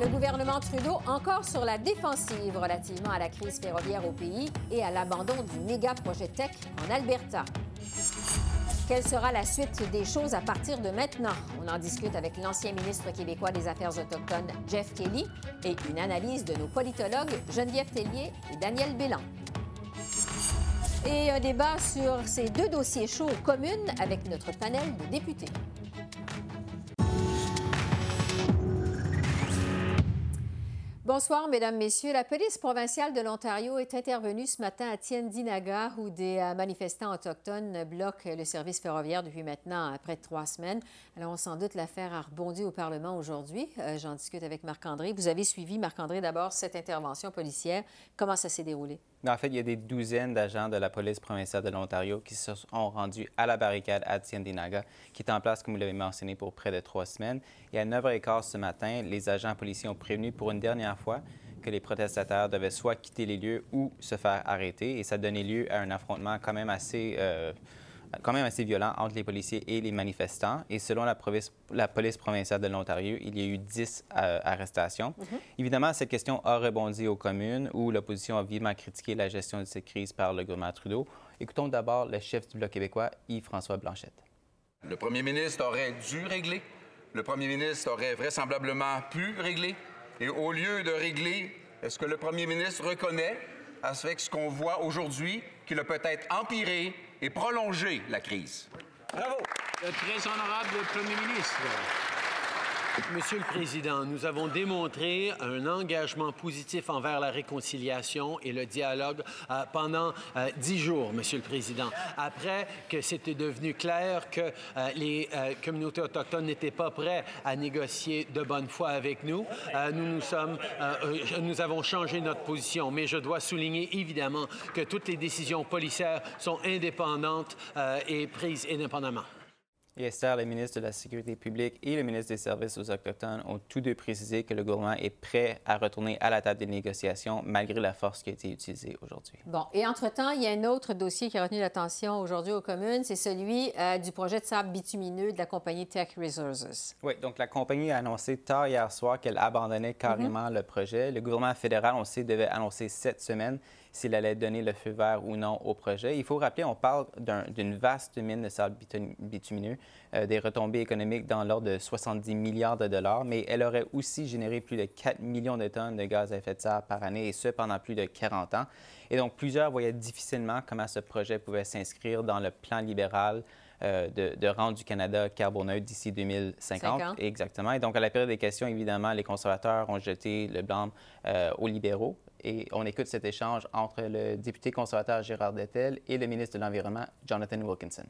Le gouvernement Trudeau encore sur la défensive relativement à la crise ferroviaire au pays et à l'abandon du méga projet Tech en Alberta. Quelle sera la suite des choses à partir de maintenant? On en discute avec l'ancien ministre québécois des Affaires autochtones, Jeff Kelly, et une analyse de nos politologues, Geneviève Tellier et Daniel Bélan. Et un débat sur ces deux dossiers chauds communes avec notre panel de députés. Bonsoir, Mesdames, Messieurs. La police provinciale de l'Ontario est intervenue ce matin à Tiendinaga, où des euh, manifestants autochtones bloquent le service ferroviaire depuis maintenant euh, près de trois semaines. Alors, sans doute, l'affaire a rebondi au Parlement aujourd'hui. Euh, j'en discute avec Marc-André. Vous avez suivi, Marc-André, d'abord cette intervention policière. Comment ça s'est déroulé? En fait, il y a des douzaines d'agents de la police provinciale de l'Ontario qui se sont rendus à la barricade à Tiendinaga, qui est en place, comme vous l'avez mentionné, pour près de trois semaines. Et à 9h15 ce matin, les agents policiers ont prévenu pour une dernière fois que les protestataires devaient soit quitter les lieux ou se faire arrêter. Et ça donnait lieu à un affrontement quand même assez... Euh, quand même assez violent entre les policiers et les manifestants. Et selon la, la police provinciale de l'Ontario, il y a eu 10 euh, arrestations. Mhm. Évidemment, cette question a rebondi aux communes où l'opposition a vivement critiqué la gestion de cette crise par le gouvernement Trudeau. Écoutons d'abord le chef du Bloc québécois, Yves-François Blanchette. Le premier ministre aurait dû régler. Le premier ministre aurait vraisemblablement pu régler. Et au lieu de régler, est-ce que le premier ministre reconnaît, avec ce qu'on voit aujourd'hui, qu'il a peut-être empiré et prolonger la crise. Bravo. Le très honorable Premier ministre. Monsieur le Président, nous avons démontré un engagement positif envers la réconciliation et le dialogue euh, pendant euh, dix jours, Monsieur le Président. Après que c'était devenu clair que euh, les communautés autochtones n'étaient pas prêtes à négocier de bonne foi avec nous, nous nous sommes, nous avons changé notre position. Mais je dois souligner évidemment que toutes les décisions policières sont indépendantes et prises indépendamment. Et Esther, le ministre de la Sécurité publique et le ministre des Services aux Autochtones ont tous deux précisé que le gouvernement est prêt à retourner à la table des négociations malgré la force qui a été utilisée aujourd'hui. Bon, et entre-temps, il y a un autre dossier qui a retenu l'attention aujourd'hui aux communes, c'est celui euh, du projet de sable bitumineux de la compagnie Tech Resources. Oui, donc la compagnie a annoncé tard hier soir qu'elle abandonnait carrément mhm. le projet. Le gouvernement fédéral, on sait, devait annoncer cette semaine s'il allait donner le feu vert ou non au projet. Il faut rappeler, on parle d'une vaste mine de sable bitumineux, euh, des retombées économiques dans l'ordre de 70 milliards de dollars, mais elle aurait aussi généré plus de 4 millions de tonnes de gaz à effet de serre par année, et ce pendant plus de 40 ans. Et donc, plusieurs voyaient difficilement comment ce projet pouvait s'inscrire dans le plan libéral euh, de, rendre du Canada carboneutre d'ici 2050. Exactement. Et donc, à la période des questions, évidemment, les conservateurs ont jeté le blanc euh, aux libéraux et on écoute cet échange entre le député conservateur Gérard Dettel et le ministre de l'Environnement, Jonathan Wilkinson.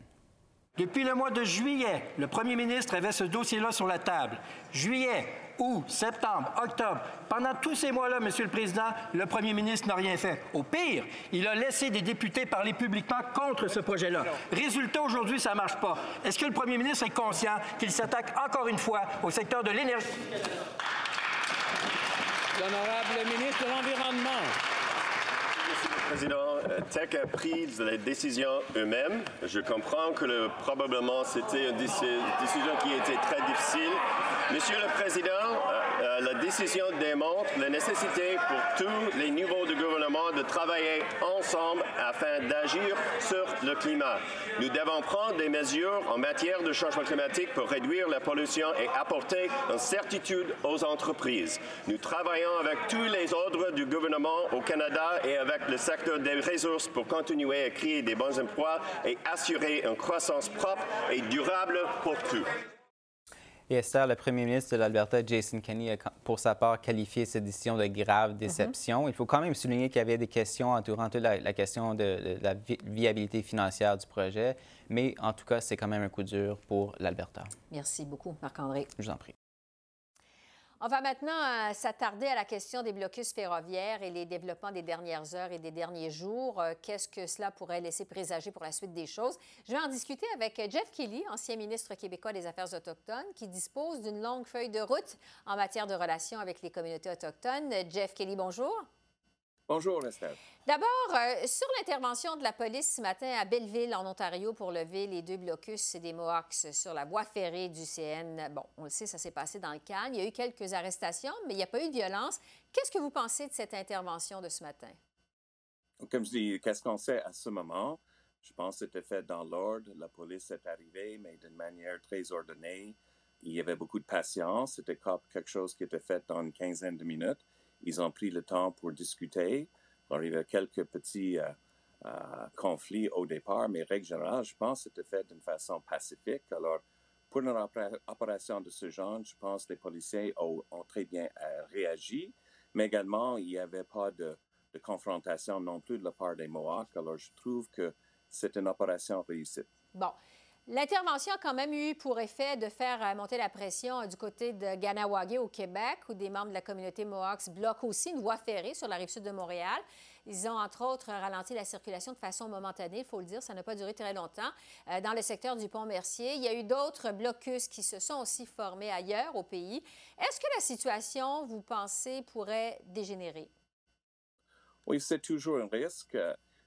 Depuis le mois de juillet, le premier ministre avait ce dossier-là sur la table. Juillet, août, septembre, octobre. Pendant tous ces mois-là, Monsieur le Président, le premier ministre n'a rien fait. Au pire, il a laissé des députés parler publiquement contre ce projet-là. Résultat, aujourd'hui, ça ne marche pas. Est-ce que le premier ministre est conscient qu'il s'attaque encore une fois au secteur de l'énergie? L'honorable ministre de l'Environnement. Le Président, euh, Tech a pris les décisions eux-mêmes. Je comprends que probablement c'était une décision qui était très difficile. Monsieur le Président, euh, la décision démontre la nécessité pour tous les niveaux de gouvernement de travailler ensemble afin d'agir sur le climat. Nous devons prendre des mesures en matière de changement climatique pour réduire la pollution et apporter une certitude aux entreprises. Nous travaillons avec tous les ordres du gouvernement au Canada et avec le secteur des ressources pour continuer à créer des bons emplois et assurer une croissance propre et durable pour tous. Et Esther, le premier ministre de l'Alberta, Jason Kenney, a pour sa part qualifié cette décision de grave mhm. déception. Il faut quand même souligner qu'il y avait des questions entourant la, la question de, la viabilité financière du projet, mais en tout cas, c'est quand même un coup dur pour l'Alberta. Merci beaucoup, Marc-André. Je vous en prie. On va maintenant euh, s'attarder à la question des blocus ferroviaires et les développements des dernières heures et des derniers jours. Euh, qu'est-ce que cela pourrait laisser présager pour la suite des choses? Je vais en discuter avec Jeff Kelly, ancien ministre québécois des Affaires autochtones, qui dispose d'une longue feuille de route en matière de relations avec les communautés autochtones. Jeff Kelly, bonjour. Bonjour, Estelle. D'abord, euh, sur l'intervention de la police ce matin à Belleville, en Ontario, pour lever les deux blocus des Mohawks sur la voie ferrée du CN. Bon, on le sait, ça s'est passé dans le calme. Il y a eu quelques arrestations, mais il n'y a pas eu de violence. Qu'est-ce que vous pensez de cette intervention de ce matin? Comme je dis, qu'est-ce qu'on sait à ce moment? Je pense que c'était fait dans l'ordre. La police est arrivée, mais d'une manière très ordonnée. Il y avait beaucoup de patience. C'était quelque chose qui était fait dans une quinzaine de minutes. Ils ont pris le temps pour discuter. Il y avait quelques petits euh, euh, conflits au départ, mais règle générale, je pense que c'était fait d'une façon pacifique. Alors, pour une opération de ce genre, je pense que les policiers ont, très bien euh, réagi, mais également, il n'y avait pas de, de, confrontation non plus de la part des Mohawks. Alors, je trouve que c'est une opération réussie. Bon. L'intervention a quand même eu pour effet de faire euh, monter la pression euh, du côté de Ganawagé au Québec, où des membres de la communauté Mohawks bloquent aussi une voie ferrée sur la rive sud de Montréal. Ils ont, entre autres, ralenti la circulation de façon momentanée, il faut le dire, ça n'a pas duré très longtemps. Euh, dans le secteur du pont-Mercier, il y a eu d'autres blocus qui se sont aussi formés ailleurs au pays. Est-ce que la situation, vous pensez, pourrait dégénérer? Oui, c'est toujours un risque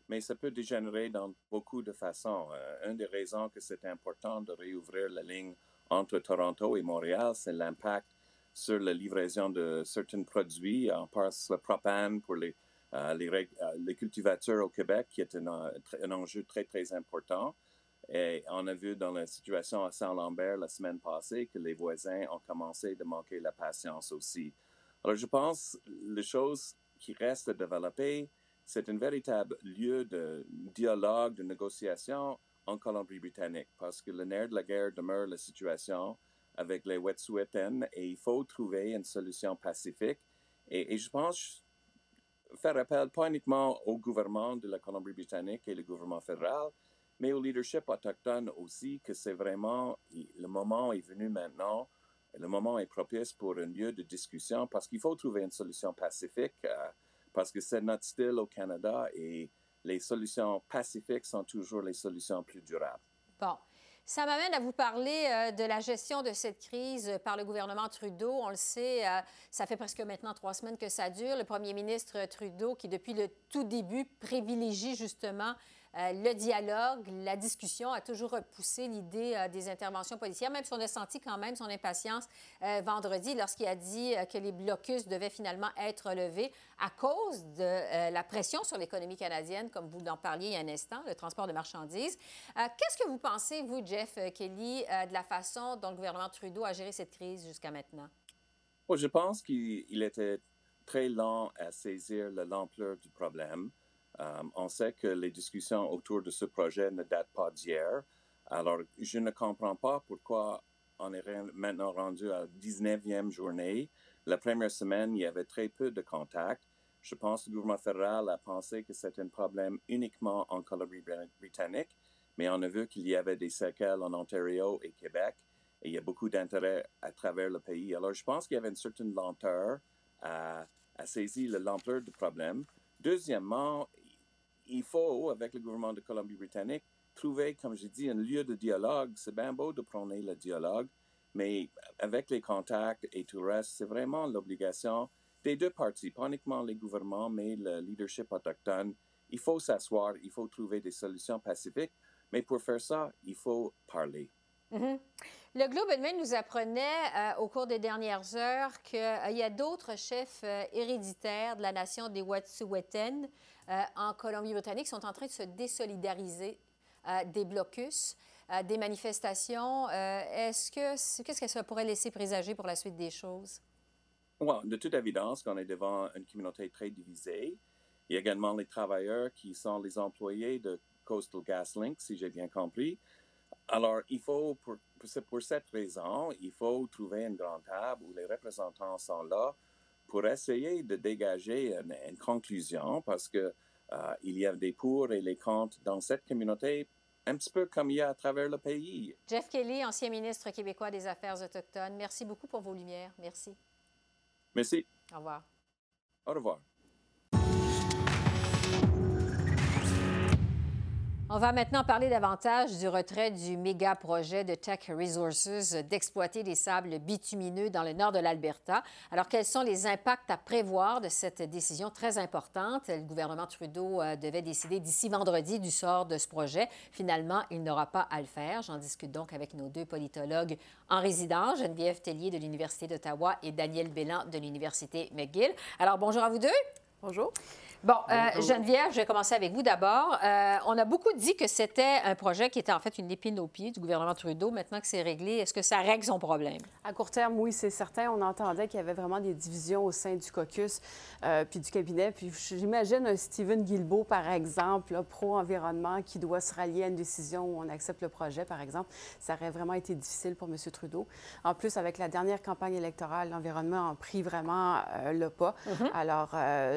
mais ça peut dégénérer dans beaucoup de façons. Euh, une des raisons que c'est important de réouvrir la ligne entre Toronto et Montréal, c'est l'impact sur la livraison de certains produits, en passe le propane pour les, euh, les, euh, les, cultivateurs au Québec, qui est un, un, enjeu très, très important. Et on a vu dans la situation à Saint-Lambert la semaine passée que les voisins ont commencé de manquer la patience aussi. Alors, je pense les choses qui restent à développer, c'est un véritable lieu de dialogue, de négociation en Colombie-Britannique, parce que le nerf de la guerre demeure la situation avec les Wet'suwet'en et il faut trouver une solution pacifique. Et, je pense faire appel pas uniquement au gouvernement de la Colombie-Britannique et le gouvernement fédéral, mais au leadership autochtone aussi, que c'est vraiment, le moment est venu maintenant, le moment est propice pour un lieu de discussion, parce qu'il faut trouver une solution pacifique. Parce que c'est notre style au Canada et les solutions pacifiques sont toujours les solutions plus durables. Bon. Ça m'amène à vous parler euh, de la gestion de cette crise par le gouvernement Trudeau. On le sait, euh, ça fait presque maintenant trois semaines que ça dure. Le premier ministre Trudeau, qui depuis le tout début privilégie justement euh, le dialogue, la discussion a toujours repoussé l'idée euh, des interventions policières, même si on a senti quand même son impatience euh, vendredi lorsqu'il a dit que les blocus devaient finalement être levés à cause de la pression sur l'économie canadienne, comme vous en parliez il y a un instant, le transport de marchandises. Qu'est-ce que vous pensez, vous, Jeff Kelly, de la façon dont le gouvernement Trudeau a géré cette crise jusqu'à maintenant? je pense qu'il était très lent à saisir l'ampleur du problème. Euh, on sait que les discussions autour de ce projet ne datent pas d'hier. Alors, je ne comprends pas pourquoi on est maintenant rendu à la 19e journée. La première semaine, il y avait très peu de contacts. Je pense que le gouvernement fédéral a pensé que c'était un problème uniquement en Colombie-Britannique, mais on a vu qu'il y avait des séquelles en Ontario et Québec, et il y a beaucoup d'intérêt à travers le pays. Alors, je pense qu'il y avait une certaine lenteur à, à saisir l'ampleur du problème. Deuxièmement, il faut, avec le gouvernement de Colombie-Britannique, trouver, comme j'ai dit, un lieu de dialogue. C'est bien beau de prôner le dialogue, mais avec les contacts et tout le reste, c'est vraiment l'obligation des deux parties, pas uniquement les gouvernements, mais le leadership autochtone. Il faut s'asseoir, il faut trouver des solutions pacifiques, mais pour faire ça, il faut parler. Mm-hmm. Le Globe and nous apprenait euh, au cours des dernières heures qu'il euh, y a d'autres chefs euh, héréditaires de la nation des Wet'suwet'en en Colombie-Britannique qui sont en train de se désolidariser des blocus, des manifestations. Est-ce que qu'est-ce que ça pourrait laisser présager pour la suite des choses? de toute évidence, qu'on est devant une communauté très divisée. Il y a également les travailleurs qui sont les employés de Coastal GasLink, si j'ai bien compris. Alors, il faut, pour, pour, cette raison, il faut trouver une grande table où les représentants sont là pour essayer de dégager une, conclusion parce que euh, il y a des pour et les contre dans cette communauté, un petit peu comme il y a à travers le pays. Jeff Kelly, ancien ministre québécois des Affaires autochtones, merci beaucoup pour vos lumières. Merci. Merci. Au revoir. Au revoir. On va maintenant parler davantage du retrait du méga projet de Tech Resources d'exploiter des sables bitumineux dans le nord de l'Alberta. Alors, quels sont les impacts à prévoir de cette décision très importante? Le gouvernement Trudeau euh, devait décider d'ici vendredi du sort de ce projet. Finalement, il n'aura pas à le faire. J'en discute donc avec nos deux politologues en résidence, Geneviève Tellier de l'Université d'Ottawa et Daniel Bélan de l'Université McGill. Alors, bonjour à vous deux. Bonjour. Bon, euh, Geneviève, je vais commencer avec vous d'abord. Euh, on a beaucoup dit que c'était un projet qui était en fait une épine au pied du gouvernement Trudeau. Maintenant que c'est réglé, est-ce que ça règle son problème? À court terme, oui, c'est certain. On entendait qu'il y avait vraiment des divisions au sein du caucus euh, puis du cabinet. Puis j'imagine un Stephen Guilbeault, par exemple, pro-environnement, qui doit se rallier à une décision où on accepte le projet, par exemple. Ça aurait vraiment été difficile pour M. Trudeau. En plus, avec la dernière campagne électorale, l'environnement a pris vraiment le pas. Mm-hmm. Alors,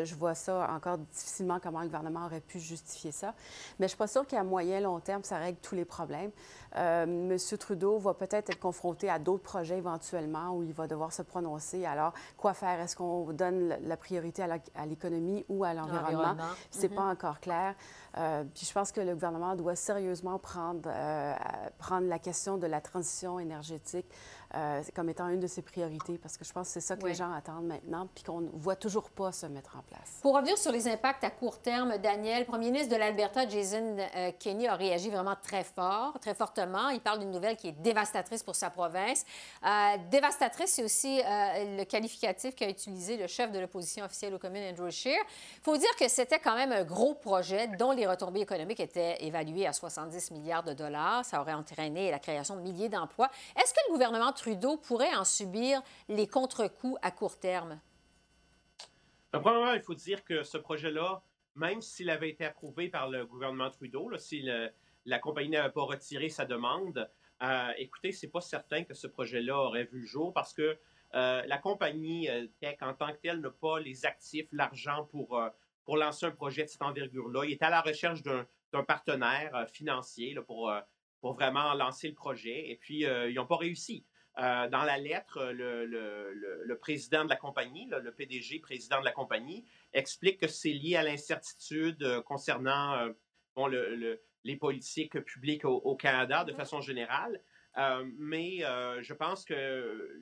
je vois ça encore difficilement comment le gouvernement aurait pu justifier ça. Mais je ne suis pas sûre qu'à moyen long terme, ça règle tous les problèmes. Euh, M. Trudeau va peut-être être confronté à d'autres projets éventuellement où il va devoir se prononcer. Alors, quoi faire? Est-ce qu'on donne la priorité à l'économie ou à l'environnement? Ce n'est pas encore clair. Euh, puis je pense que le gouvernement doit sérieusement prendre, euh, prendre la question de la transition énergétique euh, comme étant une de ses priorités, parce que je pense que c'est ça que Oui. les gens attendent maintenant, puis qu'on ne voit toujours pas se mettre en place. Pour revenir sur les impacts à court terme, Daniel, premier ministre de l'Alberta, Jason euh, Kenney, a réagi vraiment très fort, très fortement. Il parle d'une nouvelle qui est dévastatrice pour sa province. Euh, dévastatrice, c'est aussi le qualificatif qu'a utilisé le chef de l'opposition officielle aux communes, Andrew Scheer. Il faut dire que c'était quand même un gros projet dont les retombées économiques étaient évaluées à 70 milliards de dollars. Ça aurait entraîné la création de milliers d'emplois. Est-ce que le gouvernement Trudeau pourrait en subir les contre-coups à court terme? Ben, premièrement, il faut dire que ce projet-là, même s'il avait été approuvé par le gouvernement Trudeau, si la compagnie n'avait pas retiré sa demande, euh, écoutez, c'est pas certain que ce projet-là aurait vu le jour parce que euh, la compagnie euh, Tech en tant que telle n'a pas les actifs, l'argent pour, euh, pour lancer un projet de cette envergure-là. Il est à la recherche d'un partenaire financier pour, vraiment lancer le projet et puis ils n'ont pas réussi. Euh, dans la lettre, le, le- le- le président de la compagnie, là, le PDG, président de la compagnie, explique que c'est lié à l'incertitude euh, concernant euh, bon, les politiques publiques au, au Canada de façon générale. Euh, mais euh, je pense que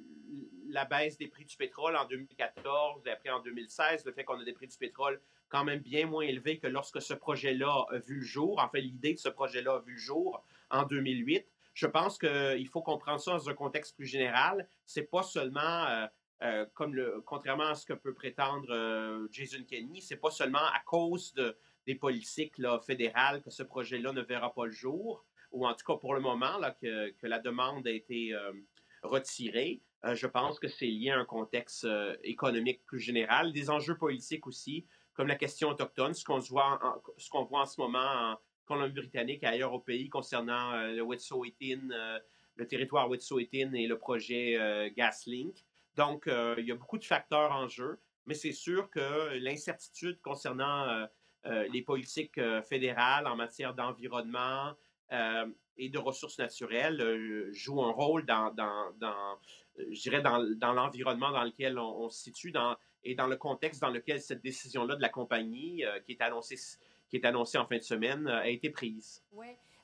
la baisse des prix du pétrole en 2014 et après en 2016, le fait qu'on a des prix du pétrole quand même bien moins élevés que lorsque ce projet-là a vu le jour, en fait l'idée de ce projet-là a vu le jour en 2008, je pense qu'il faut comprendre ça dans un contexte plus général. C'est pas seulement, euh, euh, comme contrairement à ce que peut prétendre euh, Jason Kenney, c'est pas seulement à cause de, des politiques là, fédérales que ce projet-là ne verra pas le jour, ou en tout cas pour le moment là, que, la demande a été euh, retirée. Je pense que c'est lié à un contexte économique plus général, des enjeux politiques aussi, comme la question autochtone, ce qu'on voit en, ce moment en Colombie-Britannique et ailleurs au pays concernant euh, le Wet'suwet'en, euh, le territoire Wet'suwet'en et le projet euh, GasLink. Donc, il y a beaucoup de facteurs en jeu, mais c'est sûr que l'incertitude concernant les politiques fédérales en matière d'environnement et de ressources naturelles joue un rôle dans, dans, dans l'environnement dans lequel on, se situe et dans le contexte dans lequel cette décision-là de la compagnie, qui, est annoncée, qui est annoncée en fin de semaine, euh, a été prise.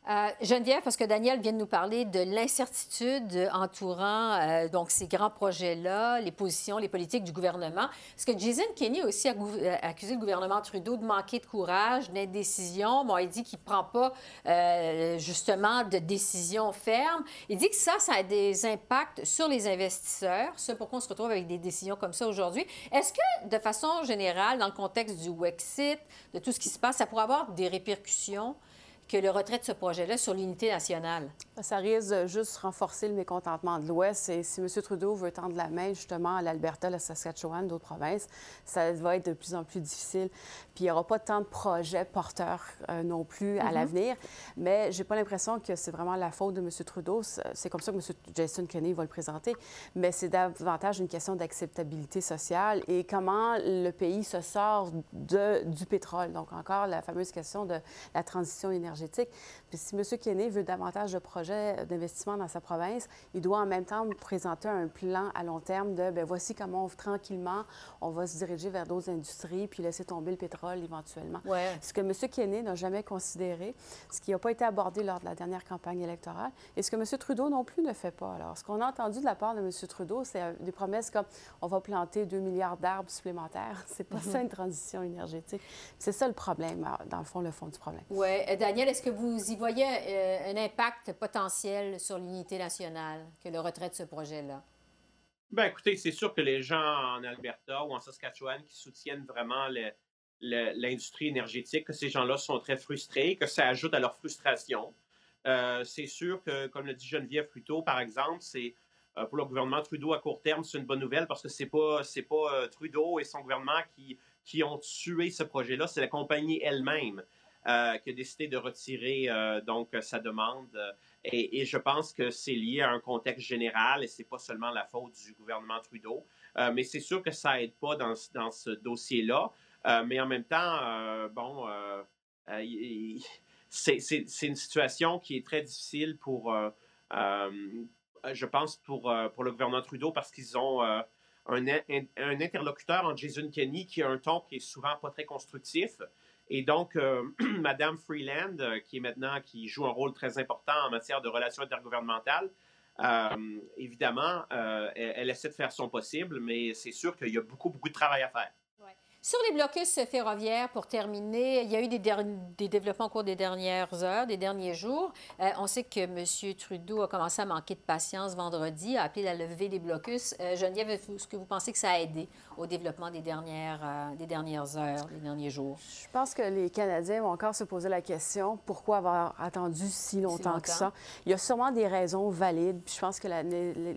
Euh, Geneviève, parce que Daniel vient de nous parler de l'incertitude entourant euh, donc ces grands projets-là, les positions, les politiques du gouvernement. Est-ce que Jason Kenney a aussi agou- euh, accusé le gouvernement Trudeau de manquer de courage, d'indécision? Bon, il dit qu'il ne prend pas euh, justement de décision ferme. Il dit que ça, ça a des impacts sur les investisseurs. C'est pourquoi on se retrouve avec des décisions comme ça aujourd'hui? Est-ce que, de façon générale, dans le contexte du Wexit, de tout ce qui se passe, ça pourrait avoir des répercussions? Que le retrait de ce projet-là sur l'unité nationale? Ça risque de juste renforcer le mécontentement de l'Ouest. Et si M. Trudeau veut tendre la main justement à l'Alberta, la Saskatchewan, d'autres provinces, ça va être de plus en plus difficile. Puis il n'y aura pas tant de projets porteurs non plus à Mhm. l'avenir. Mais j'ai pas l'impression que c'est vraiment la faute de M. Trudeau. C'est comme ça que M. Jason Kenney va le présenter. Mais c'est davantage une question d'acceptabilité sociale et comment le pays se sort de, du pétrole. Donc, encore la fameuse question de la transition énergétique. Puis si M. Kenney veut davantage de projets d'investissement dans sa province, il doit en même temps présenter un plan à long terme de, bien, voici comment on, tranquillement on va se diriger vers d'autres industries puis laisser tomber le pétrole éventuellement. Ouais. Ce que M. Kenney n'a jamais considéré, ce qui n'a pas été abordé lors de la dernière campagne électorale, et ce que M. Trudeau non plus ne fait pas. Alors, ce qu'on a entendu de la part de M. Trudeau, c'est euh, des promesses comme on va planter 2 milliards d'arbres supplémentaires. C'est pas Mhm. ça une transition énergétique. C'est ça le problème, euh, dans le fond, le fond du problème. Oui. Daniel, est-ce que vous y voyez euh, un impact potentiel sur l'unité nationale que le retrait de ce projet-là? Ben, écoutez, c'est sûr que les gens en Alberta ou en Saskatchewan qui soutiennent vraiment le- le- l'industrie énergétique, que ces gens-là sont très frustrés, que ça ajoute à leur frustration. Euh, c'est sûr que, comme le dit Geneviève plus par exemple, c'est euh, pour le gouvernement Trudeau à court terme, c'est une bonne nouvelle parce que c'est pas c'est pas euh, Trudeau et son gouvernement qui, qui ont tué ce projet-là, c'est la compagnie elle-même qui a décidé de retirer donc sa demande. et, et je pense que c'est lié à un contexte général et c'est pas seulement la faute du gouvernement Trudeau. Mais c'est sûr que ça aide pas dans, dans ce dossier-là. Euh, mais en même temps, euh, bon, euh, c'est une situation qui est très difficile pour, je pense, pour, pour le gouvernement Trudeau parce qu'ils ont un, in- un interlocuteur en Jason Kenney qui a un ton qui est souvent pas très constructif. Et donc, euh, Madame Freeland, qui est maintenant, qui joue un rôle très important en matière de relations intergouvernementales, évidemment, elle essaie de faire son possible, mais c'est sûr qu'il y a beaucoup, beaucoup de travail à faire. Sur les blocus ferroviaires, pour terminer, il y a eu des, développements au cours des dernières heures, des derniers jours. Euh, on sait que M. Trudeau a commencé à manquer de patience vendredi, a appelé la levée des blocus. Euh, Geneviève, est-ce que vous pensez que ça a aidé au développement des dernières, euh, des dernières heures, des derniers jours? Je pense que les Canadiens vont encore se poser la question pourquoi avoir attendu si longtemps, que longtemps? ça? Il y a sûrement des raisons valides. Je pense que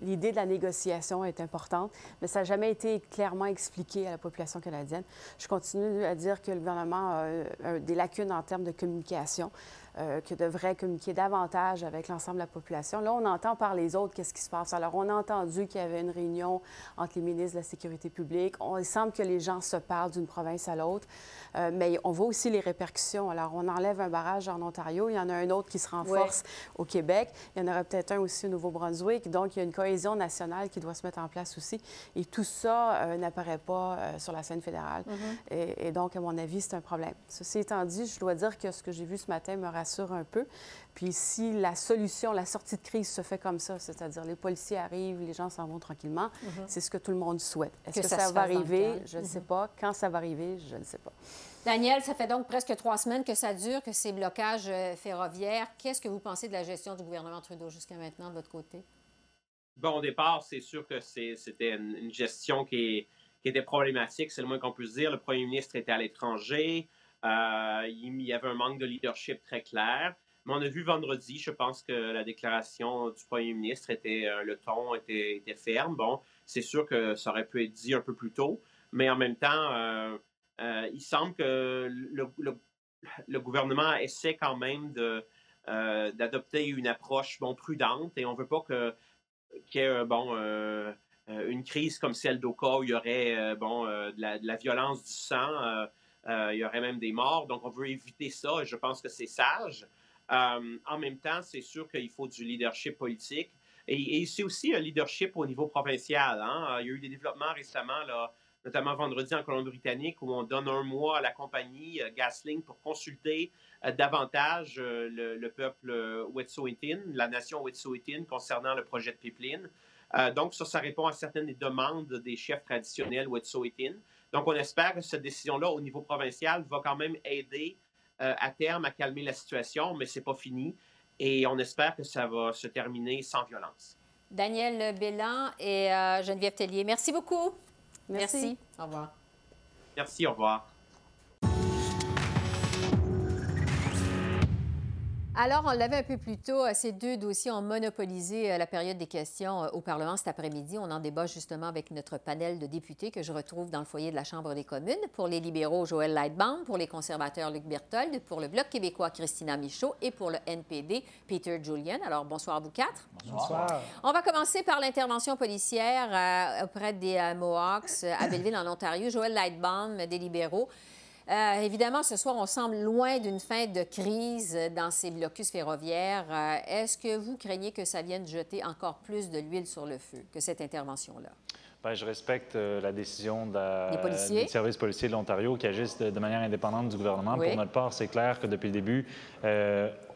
l'idée de la négociation est importante, mais ça n'a jamais été clairement expliqué à la population canadienne. Je continue à dire que le gouvernement a euh, des lacunes en termes de communication. Euh, que devrait communiquer davantage avec l'ensemble de la population. Là, on entend par les autres qu'est-ce qui se passe. Alors, on a entendu qu'il y avait une réunion entre les ministres de la Sécurité publique. On, il semble que les gens se parlent d'une province à l'autre, Euh, mais on voit aussi les répercussions. Alors, on enlève un barrage en Ontario, il y en a un autre qui se renforce au Québec, il y en aura peut-être un aussi au Nouveau-Brunswick. Donc, il y a une cohésion nationale qui doit se mettre en place aussi. Et tout ça euh, n'apparaît pas euh, sur la scène fédérale. et, et donc, à mon avis, c'est un problème. Ceci étant dit, je dois dire que ce que j'ai vu ce matin me rassure un peu. Puis si la solution, la sortie de crise se fait comme ça, c'est-à-dire les policiers arrivent, les gens s'en vont tranquillement, Mhm. c'est ce que tout le monde souhaite. Est-ce Que que, ça va arriver? Je ne sais Mhm. pas. Quand ça va arriver? Je ne sais pas. Daniel, ça fait donc presque trois semaines que ça dure, que ces blocages euh, ferroviaires. Qu'est-ce que vous pensez de la gestion du gouvernement Trudeau jusqu'à maintenant de votre côté? Bon, au départ, c'est sûr que c'était une, gestion qui, est- qui était problématique, c'est le moins qu'on puisse dire. Le premier ministre était à l'étranger, euh, il y avait un manque de leadership très clair. Mais on a vu vendredi, je pense que la déclaration du premier ministre était, euh, le ton était, était ferme. Bon, c'est sûr que ça aurait pu être dit un peu plus tôt, mais en même temps, euh, euh, il semble que le, gouvernement essaie quand même de, euh, d'adopter une approche bon, prudente et on ne veut pas que qu'il y ait euh, bon, euh, euh, une crise comme celle d'Oka où il y aurait euh, bon, euh, de, la, violence du sang, euh, euh, il y aurait même des morts. Donc, on veut éviter ça et je pense que c'est sage. Euh, en même temps, c'est sûr qu'il faut du leadership politique et, c'est aussi un leadership au niveau provincial. hein. Il y a eu des développements récemment, là, notamment vendredi en Colombie-Britannique, où on donne un mois à la compagnie euh, Gasling pour consulter euh, davantage euh, le, le peuple euh, Wet'suwet'en, la nation Wet'suwet'en concernant le projet de pipeline. Euh, donc, ça, ça répond à certaines des demandes des chefs traditionnels Wet'suwet'en. Donc, on espère que cette décision-là, au niveau provincial, va quand même aider euh, à terme à calmer la situation, mais c'est pas fini. Et on espère que ça va se terminer sans violence. Daniel Bélan et euh, Geneviève Tellier, merci beaucoup. Merci. Au revoir. Merci, au revoir. Alors, on l'avait un peu plus tôt, euh, ces deux dossiers ont monopolisé euh, la période des questions euh, au Parlement cet après-midi. On en débat justement avec notre panel de députés que je retrouve dans le foyer de la Chambre des communes. Pour les libéraux, Joël Lightbaum, pour les conservateurs, Luc Berthold, pour le Bloc québécois, Christina Michaud et pour le NPD, Peter Julian. Alors, bonsoir à vous quatre. Bonsoir. On va commencer par l'intervention policière auprès des Mohawks à Belleville, en Ontario. Joël Lightbaum, des libéraux. Euh, évidemment, ce soir, on semble loin d'une fin de crise dans ces blocus ferroviaires. Euh, est-ce que vous craignez que ça vienne jeter encore plus de l'huile sur le feu que cette intervention-là? Bien, je respecte euh, la décision de, du service policier de l'Ontario qui agissent de, manière indépendante du gouvernement. Pour notre part, c'est clair que depuis le début,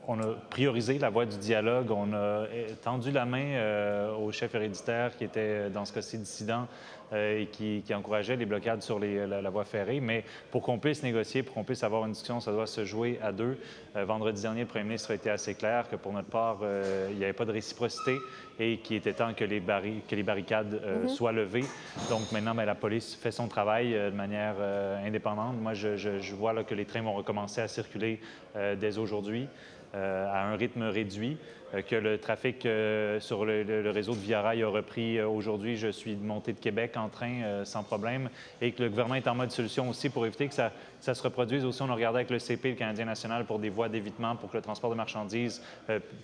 on a priorisé la voie du dialogue. On a tendu la main au chef héréditaire qui était, dans ce cas-ci, dissident et qui, encourageait les blocades sur la, voie ferrée. Mais pour qu'on puisse négocier, pour qu'on puisse avoir une discussion, ça doit se jouer à deux. Euh, vendredi dernier, le premier ministre a été assez clair que pour notre part, euh, il n'y avait pas de réciprocité et qu'il était temps que les, que les barricades mm-hmm. soient levées. Donc maintenant, bien, la police fait son travail de manière indépendante. Moi, je, vois là, que les trains vont recommencer à circuler dès aujourd'hui à un rythme réduit. Euh, que le trafic euh, sur le, réseau de Via Rail a repris euh, aujourd'hui. Je suis monté de Québec en train sans problème et que le gouvernement est en mode solution aussi pour éviter que ça, ça se reproduise. Aussi, on a regardé avec le CP, le Canadien national, pour des voies d'évitement pour que le transport de marchandises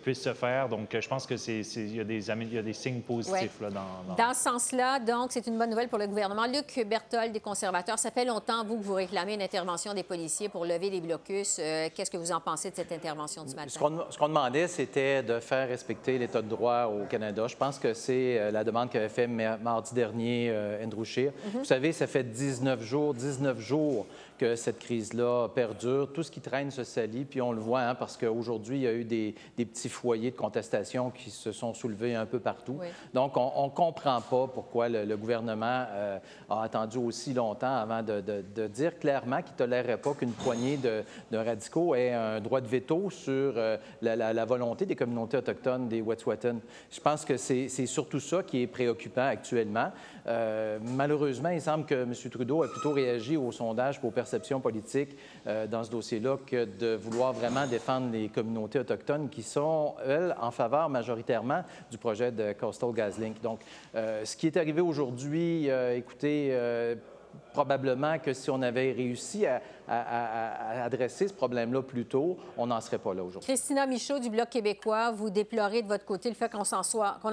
puisse se faire. Donc, je pense qu'il y, a des, il y a des signes positifs là, dans, dans... ce sens-là, donc, c'est une bonne nouvelle pour le gouvernement. Luc Berthold, des conservateurs, ça fait longtemps, vous, que vous réclamez une intervention des policiers pour lever les blocus. Qu'est-ce que vous en pensez de cette intervention du matin? Ce qu'on demandait, c'était de faire respecter l'État de droit au Canada. Je pense que c'est euh, la demande qu'avait fait mardi dernier euh, Andrew Scheer. Mhm. Vous savez, ça fait 19 jours, 19 jours que cette crise-là perdure. Tout ce qui traîne se salit, puis on le voit, hein, parce qu'aujourd'hui, il y a eu des, petits foyers de contestation qui se sont soulevés un peu partout. Donc, on ne comprend pas pourquoi le, gouvernement euh, a attendu aussi longtemps avant de, dire clairement qu'il ne tolérerait pas qu'une poignée de, radicaux ait un droit de veto sur euh, la, volonté des communautés autochtones des Wet'suwet'en. Je pense que c'est surtout ça qui est préoccupant actuellement. Euh, malheureusement, il semble que M. Trudeau a plutôt réagi au sondage pour perception politique euh, dans ce dossier-là que de vouloir vraiment défendre les communautés autochtones qui sont, elles, en faveur majoritairement du projet de Coastal GasLink. Donc, euh, ce qui est arrivé aujourd'hui, écoutez, probablement que si on avait réussi à, adresser ce problème-là plus tôt, on n'en serait pas là aujourd'hui. Christina Michaud du Bloc québécois, vous déplorez de votre côté le fait qu'on en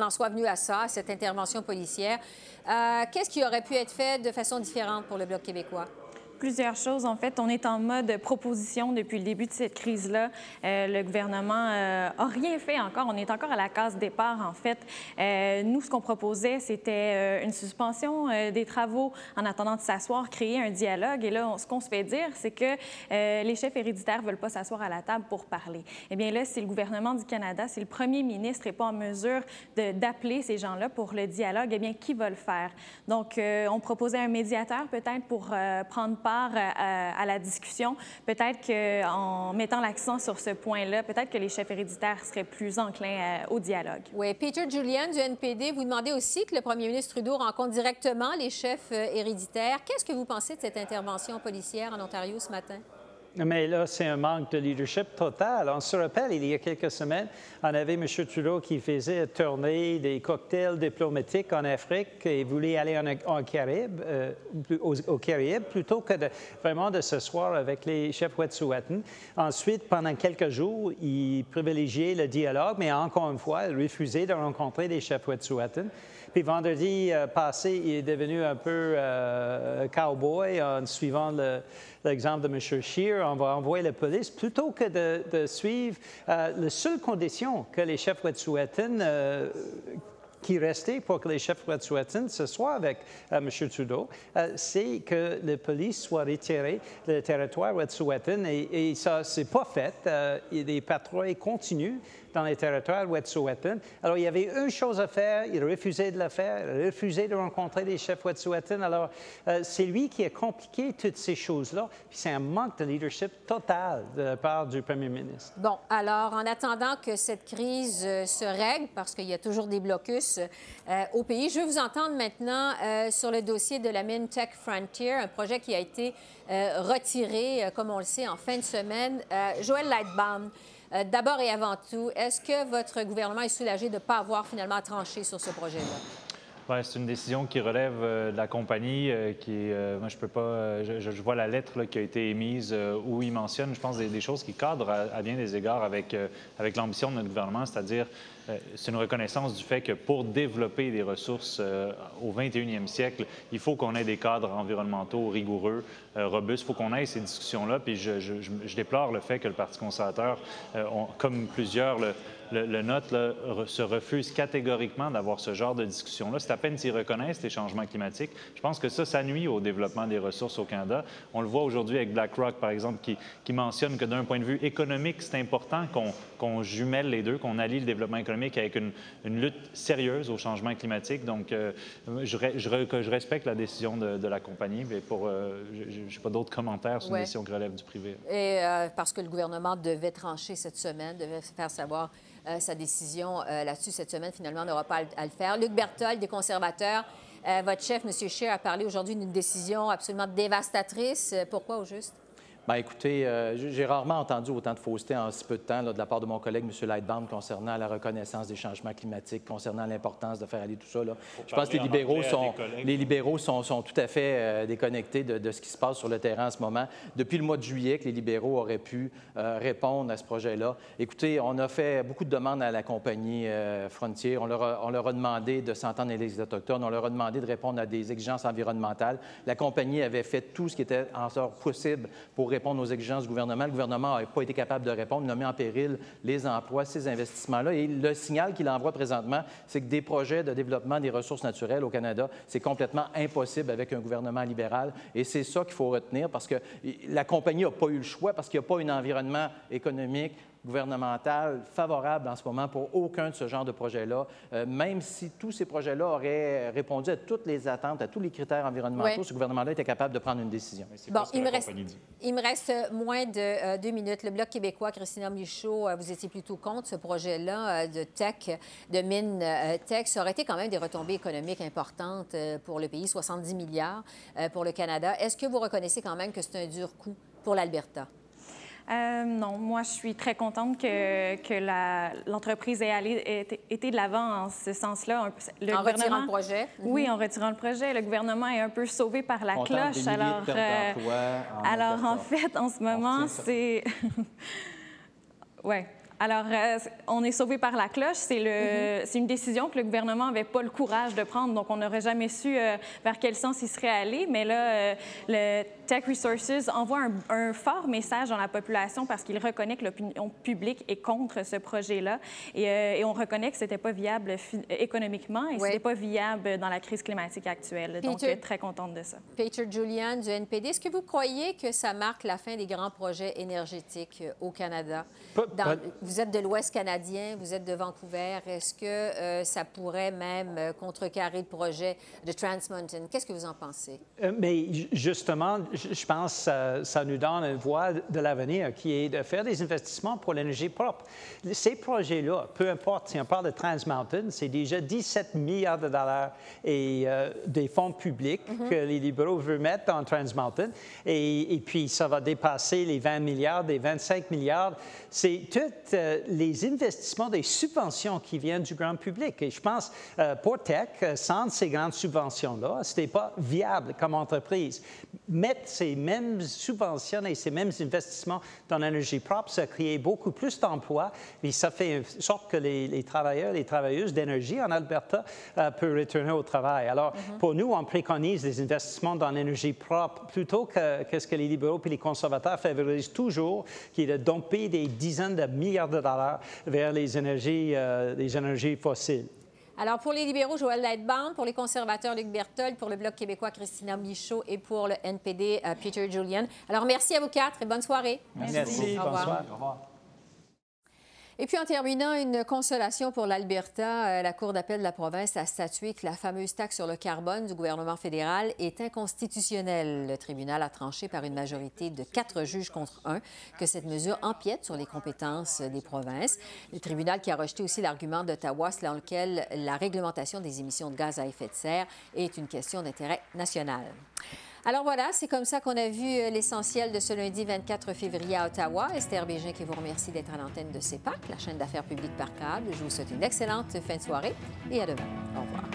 soit, venu à ça, à cette intervention policière. Euh, qu'est-ce qui aurait pu être fait de façon différente pour le Bloc québécois? Plusieurs choses. En fait, on est en mode proposition depuis le début de cette crise-là. Euh, le gouvernement n'a euh, rien fait encore. On est encore à la case départ, en fait. Euh, nous, ce qu'on proposait, c'était une suspension des travaux en attendant de s'asseoir, créer un dialogue. Et là, ce qu'on se fait dire, c'est que les chefs héréditaires ne veulent pas s'asseoir à la table pour parler. Eh bien là, c'est le gouvernement du Canada, si le premier ministre n'est pas en mesure d'appeler ces gens-là pour le dialogue, eh bien, qui va le faire? Donc, on proposait un médiateur peut-être pour prendre part euh, à, la discussion. Peut-être qu'en mettant l'accent sur ce point-là, peut-être que les chefs héréditaires seraient plus enclins euh, au dialogue. Oui. Peter Julian du NPD, vous demandez aussi que le premier ministre Trudeau rencontre directement les chefs euh, héréditaires. Qu'est-ce que vous pensez de cette intervention policière en Ontario ce matin? Mais là, c'est un manque de leadership total. On se rappelle, il y a quelques semaines, on avait M. Trudeau qui faisait tourner des cocktails diplomatiques en Afrique et voulait aller en, Caraïbes, euh, plutôt que vraiment de s'asseoir avec les chefs Wet'suwet'en. Ensuite, pendant quelques jours, il privilégiait le dialogue, mais encore une fois, il refusait de rencontrer les chefs Wet'suwet'en. Puis vendredi euh, passé, il est devenu un peu euh, cowboy en suivant l'exemple de M. Scheer. On va envoyer la police plutôt que de, suivre euh, la seule condition que les chefs Wet'suwet'en qui restait pour que les chefs Wet'suwet'en se soient avec M. Trudeau, c'est que la police soit retirée du territoire Wet'suwet'en et, et ça, c'est pas fait. les patrouilles continuent dans les territoires Wet'suwet'en. Alors, il y avait une chose à faire, il refusait de la faire, il refusait de rencontrer les chefs Wet'suwet'en. Alors, euh, c'est lui qui a compliqué toutes ces choses-là, puis c'est un manque de leadership total de la part du premier ministre. Bon, alors, en attendant que cette crise euh, se règle, parce qu'il y a toujours des blocus euh, au pays, je veux vous entendre maintenant sur le dossier de la mine Tech Frontier, un projet qui a été retiré, comme on le sait, en fin de semaine. Joël Lightbaum, D'abord et avant tout, est-ce que votre gouvernement est soulagé de ne pas avoir finalement tranché sur ce projet-là? C'est une décision qui relève euh, de la compagnie. Euh, qui, euh, moi, je peux pas. Je, vois la lettre qui a été émise où il mentionne, je pense, des, choses qui cadrent à, bien des égards avec, avec l'ambition de notre gouvernement, c'est-à-dire c'est une reconnaissance du fait que pour développer des ressources au 21e siècle, il faut qu'on ait des cadres environnementaux rigoureux, robustes. Il faut qu'on ait ces discussions-là. Puis je, déplore le fait que le Parti conservateur, comme plusieurs le, note se refuse catégoriquement d'avoir ce genre de discussion-là. C'est à peine s'ils reconnaissent les changements climatiques. Je pense que ça, ça nuit au développement des ressources au Canada. On le voit aujourd'hui avec BlackRock, par exemple, qui, mentionne que d'un point de vue économique, c'est important qu'on jumelle les deux, qu'on allie le développement économique avec une, lutte sérieuse au changement climatique. Donc, euh, je, je, respecte la décision de, la compagnie, mais pour, euh, je n'ai pas d'autres commentaires sur une décision qui relève du privé. Et euh, parce que le gouvernement devait trancher cette semaine, devait faire savoir sa décision euh, là-dessus cette semaine. Finalement, n'aura pas à le faire. Luc Berthold, des conservateurs, euh, votre chef, M. Scheer, a parlé aujourd'hui d'une décision absolument dévastatrice. Pourquoi au juste? Bien, écoutez, euh, j'ai rarement entendu autant de fausseté en si peu de temps de la part de mon collègue, M. Lightbaum, concernant la reconnaissance des changements climatiques, concernant l'importance de faire aller tout ça. Je pense que les libéraux, sont, les libéraux sont, tout à fait euh, déconnectés de, ce qui se passe sur le terrain en ce moment. Depuis le mois de juillet, que les libéraux auraient pu euh, répondre à ce projet-là. Écoutez, on a fait beaucoup de demandes à la compagnie Frontier. On leur, a, on leur, a, demandé de s'entendre avec les Autochtones. On leur a demandé de répondre à des exigences environnementales. La compagnie avait fait tout ce qui était en sorte possible pour répondre aux exigences du gouvernement. Le gouvernement n'a pas été capable de répondre. Il a mis en péril les emplois, ces investissements-là. Et le signal qu'il envoie présentement, c'est que des projets de développement des ressources naturelles au Canada, c'est complètement impossible avec un gouvernement libéral. Et c'est ça qu'il faut retenir parce que la compagnie n'a pas eu le choix, parce qu'il n'y a pas un environnement économique gouvernementale favorable en ce moment pour aucun de ce genre de projet-là, euh, même si tous ces projets-là auraient répondu à toutes les attentes, à tous les critères environnementaux, ce gouvernement-là était capable de prendre une décision. Bon, il me, reste, il me, reste, moins de euh, deux minutes. Le Bloc québécois, Christina Michaud, euh, vous étiez plutôt contre ce projet-là de tech, de mine tech. Ça aurait été quand même des retombées économiques importantes pour le pays, 70 milliards pour le Canada. Est-ce que vous reconnaissez quand même que c'est un dur coup pour l'Alberta? Euh, non, moi, je suis très contente que, que l'entreprise ait, allé, été de l'avant en ce sens-là. en retirant le projet? Oui, en retirant le projet. Le gouvernement est un peu sauvé par la cloche. Alors, euh, alors en fait, en ce moment, c'est... ouais. Alors, euh, on est sauvé par la cloche. C'est mm-hmm. une décision que le gouvernement n'avait pas le courage de prendre, donc on n'aurait jamais su euh, vers quel sens il serait allé. Mais là, euh, le Tech Resources envoie un, fort message dans la population parce qu'il reconnaît que l'opinion publique est contre ce projet-là. Et, on reconnaît que ce n'était pas viable économiquement et ce n'était pas viable dans la crise climatique actuelle. donc, je suis très contente de ça. Peter Julian du NPD, est-ce que vous croyez que ça marque la fin des grands projets énergétiques au Canada? Vous êtes de l'Ouest canadien, vous êtes de Vancouver. Est-ce que euh, ça pourrait même euh, contrecarrer le projet de Trans Mountain? Qu'est-ce que vous en pensez? Euh, mais justement, je pense que ça, nous donne une voie de l'avenir qui est de faire des investissements pour l'énergie propre. Ces projets-là, peu importe si on parle de Trans Mountain, c'est déjà 17 milliards de dollars et des fonds publics mm-hmm. que les libéraux veulent mettre dans Trans Mountain. Et, et, puis, ça va dépasser les 20 milliards, des 25 milliards. C'est tout euh, les investissements, des subventions qui viennent du grand public. Et je pense, euh, pour Tech, euh, sans ces grandes subventions-là, ce n'était pas viable comme entreprise. Mettre ces mêmes subventions et ces mêmes investissements dans l'énergie propre, ça crée beaucoup plus d'emplois et ça fait en sorte que les, travailleurs et les travailleuses d'énergie en Alberta peuvent retourner au travail. Alors, mm-hmm. pour nous, on préconise des investissements dans l'énergie propre plutôt que, ce que les libéraux et les conservateurs favorisent toujours, qui est de domper des dizaines de milliards de dollars vers les énergies, euh, les énergies fossiles. Alors, pour les libéraux, Joël Lightbound, pour les conservateurs, Luc Berthold, pour le Bloc québécois, Christina Michaud et pour le NPD, euh, Peter Julian. Alors, merci à vous quatre et bonne soirée. Merci. Au revoir. Au revoir. Et puis en terminant, une consolation pour l'Alberta. Euh, la Cour d'appel de la province a statué que la fameuse taxe sur le carbone du gouvernement fédéral est inconstitutionnelle. Le tribunal a tranché par une majorité de quatre juges contre un que cette mesure empiète sur les compétences des provinces. Le tribunal qui a rejeté aussi l'argument d'Ottawa selon lequel la réglementation des émissions de gaz à effet de serre est une question d'intérêt national. Alors voilà, c'est comme ça qu'on a vu euh, l'essentiel de ce lundi 24 février à Ottawa. Esther Bégin qui vous remercie d'être à l'antenne de CEPAC, la chaîne d'affaires publiques par câble. Je vous souhaite une excellente fin de soirée et à demain. Au revoir.